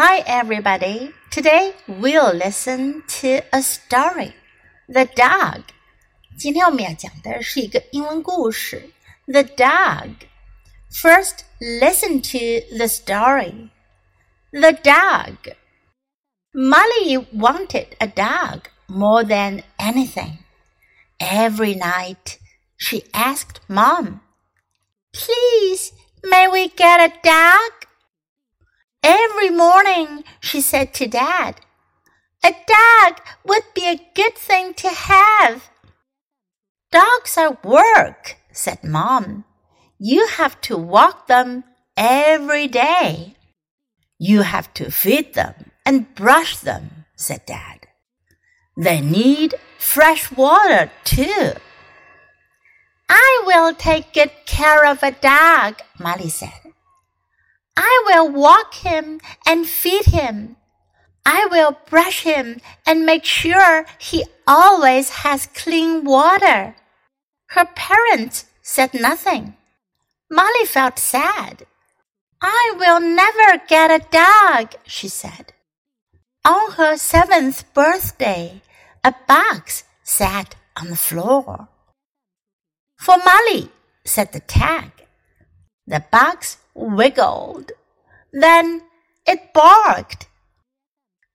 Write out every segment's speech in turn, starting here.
Hi, everybody. Today we'll listen to a story. The Dog. 今天我们要讲的是一个英文故事。The Dog. First, listen to the story. The Dog. Molly wanted a dog more than anything. Every night, she asked Mom, Please, may we get a dog? Every morning she said to Dad, A dog would be a good thing to have. Dogs are work, said Mom. You have to walk them every day. You have to feed them and brush them, said Dad. They need fresh water too. I will take good care of a dog, Molly said. I will walk him and feed him. I will brush him and make sure he always has clean water. Her parents said nothing. Molly felt sad. I will never get a dog, she said. On her seventh birthday, a box sat on the floor. For Molly, said the tag. The box wiggled. Then it barked.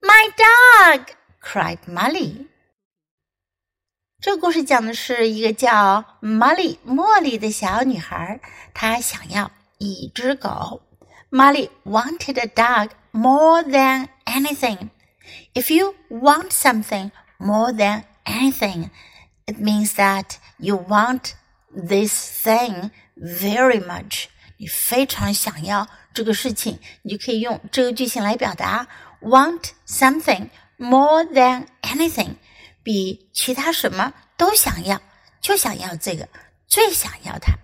My dog! cried Molly. 这个故事讲的是一个叫 Molly 茉莉的小女孩，她想要一只狗。Molly wanted a dog more than anything. If you want something more than anything, it means that you want this thing very much. 你非常想要这个事情，你就可以用这个句型来表达：want something more than anything，比其他什么都想要，就想要这个，最想要它。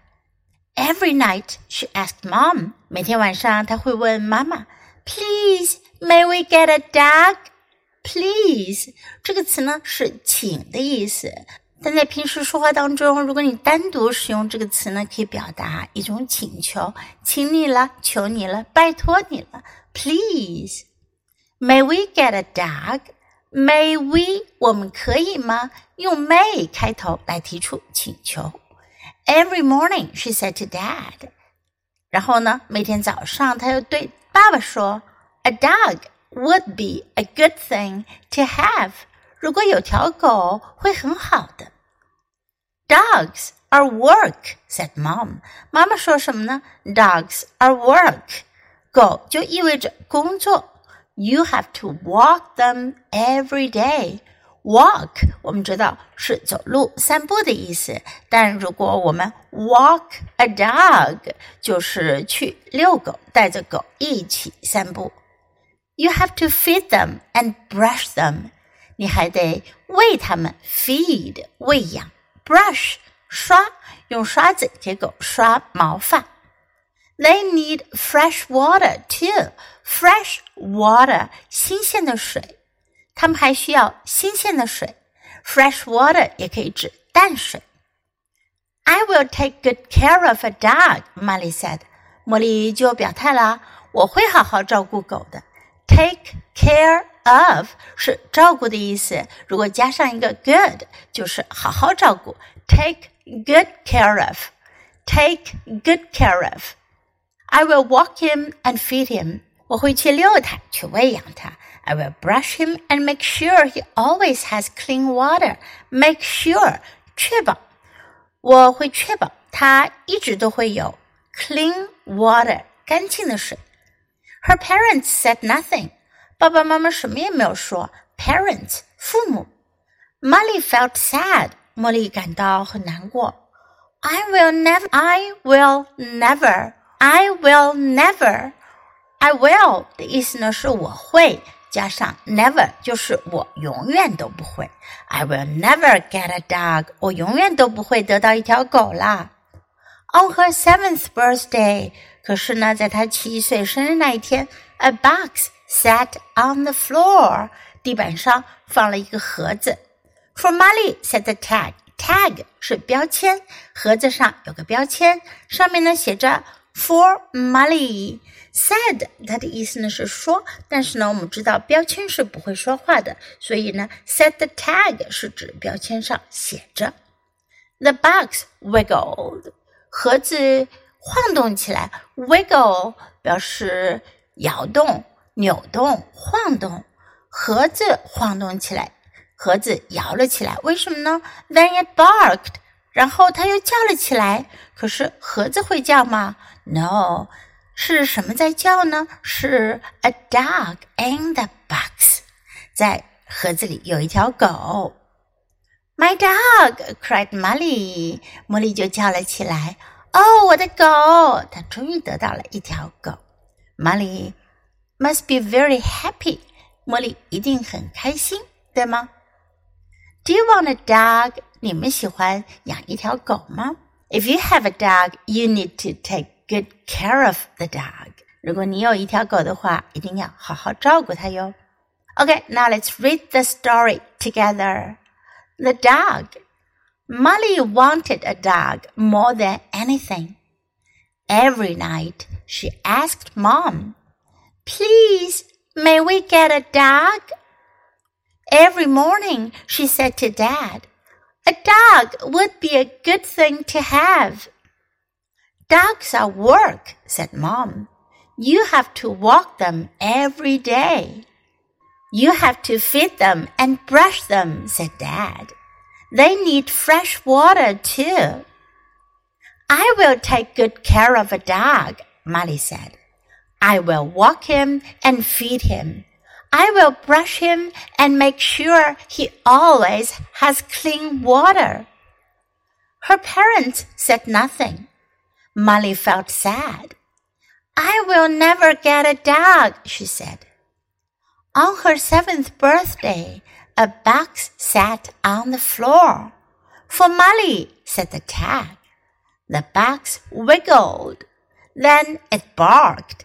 Every night she asked mom，每天晚上她会问妈妈：“Please, may we get a dog? Please，这个词呢是请的意思。但在平时说话当中，如果你单独使用这个词呢，可以表达一种请求，请你了，求你了，拜托你了。Please, may we get a dog? May we？我们可以吗？用 may 开头来提出请求。Every morning, she said to Dad。然后呢，每天早上，她又对爸爸说：“A dog would be a good thing to have。”如果有条狗会很好的。Dogs are work," said Mom. 妈妈说什么呢？Dogs are work. 狗就意味着工作。You have to walk them every day. Walk 我们知道是走路、散步的意思，但如果我们 walk a dog，就是去遛狗，带着狗一起散步。You have to feed them and brush them. 你还得喂它们，feed 喂养。 brush 刷，用刷子给狗刷毛发。They need fresh water too. Fresh water，新鲜的水。它们还需要新鲜的水。Fresh water 也可以指淡水。I will take good care of a dog, Molly said. 茉莉就表态了，我会好好照顾狗的。Take care of 是照顾的意思，如果加上一个 good，就是好好照顾。Take good care of. Take good care of. I will walk him and feed him. 我会去遛他，去喂养他。I will brush him and make sure he always has clean water. Make sure 确保，我会确保他一直都会有 clean water 干净的水。Her parents said nothing. 爸爸妈妈什么也没有说。Parents 父母。Molly felt sad. 茉莉感到很难过。I will never. I will never. I will never. I will 的意思呢是我会，加上 never 就是我永远都不会。I will never get a dog. 我永远都不会得到一条狗啦。On her seventh birthday，可是呢，在她七岁生日那一天，a box sat on the floor，地板上放了一个盒子。For Molly said the tag. Tag 是标签，盒子上有个标签，上面呢写着 For Molly。Said 它的意思呢是说，但是呢，我们知道标签是不会说话的，所以呢，set the tag 是指标签上写着。The box wiggled，盒子晃动起来，wiggle 表示摇动、扭动、晃动，盒子晃动起来，盒子摇了起来。为什么呢？Then it barked，然后它又叫了起来。可是盒子会叫吗？No。是什么在叫呢？是 a dog in the box，在盒子里有一条狗。My dog cried Molly，茉莉就叫了起来。哦，我的狗！它终于得到了一条狗。Molly must be very happy，茉莉一定很开心，对吗？Do you want a dog？你们喜欢养一条狗吗？If you have a dog, you need to take good care of the dog. 如果你有一条狗的话，一定要好好照顾它哟。Okay, now let's read the story together. The dog. Molly wanted a dog more than anything. Every night she asked Mom, Please, may we get a dog? Every morning she said to Dad, A dog would be a good thing to have. Dogs are work, said Mom. You have to walk them every day. You have to feed them and brush them, said Dad. They need fresh water too. I will take good care of a dog, Molly said. I will walk him and feed him. I will brush him and make sure he always has clean water. Her parents said nothing. Molly felt sad. I will never get a dog, she said. On her seventh birthday, a box sat on the floor. For Molly, said the tag. The box wiggled. Then it barked.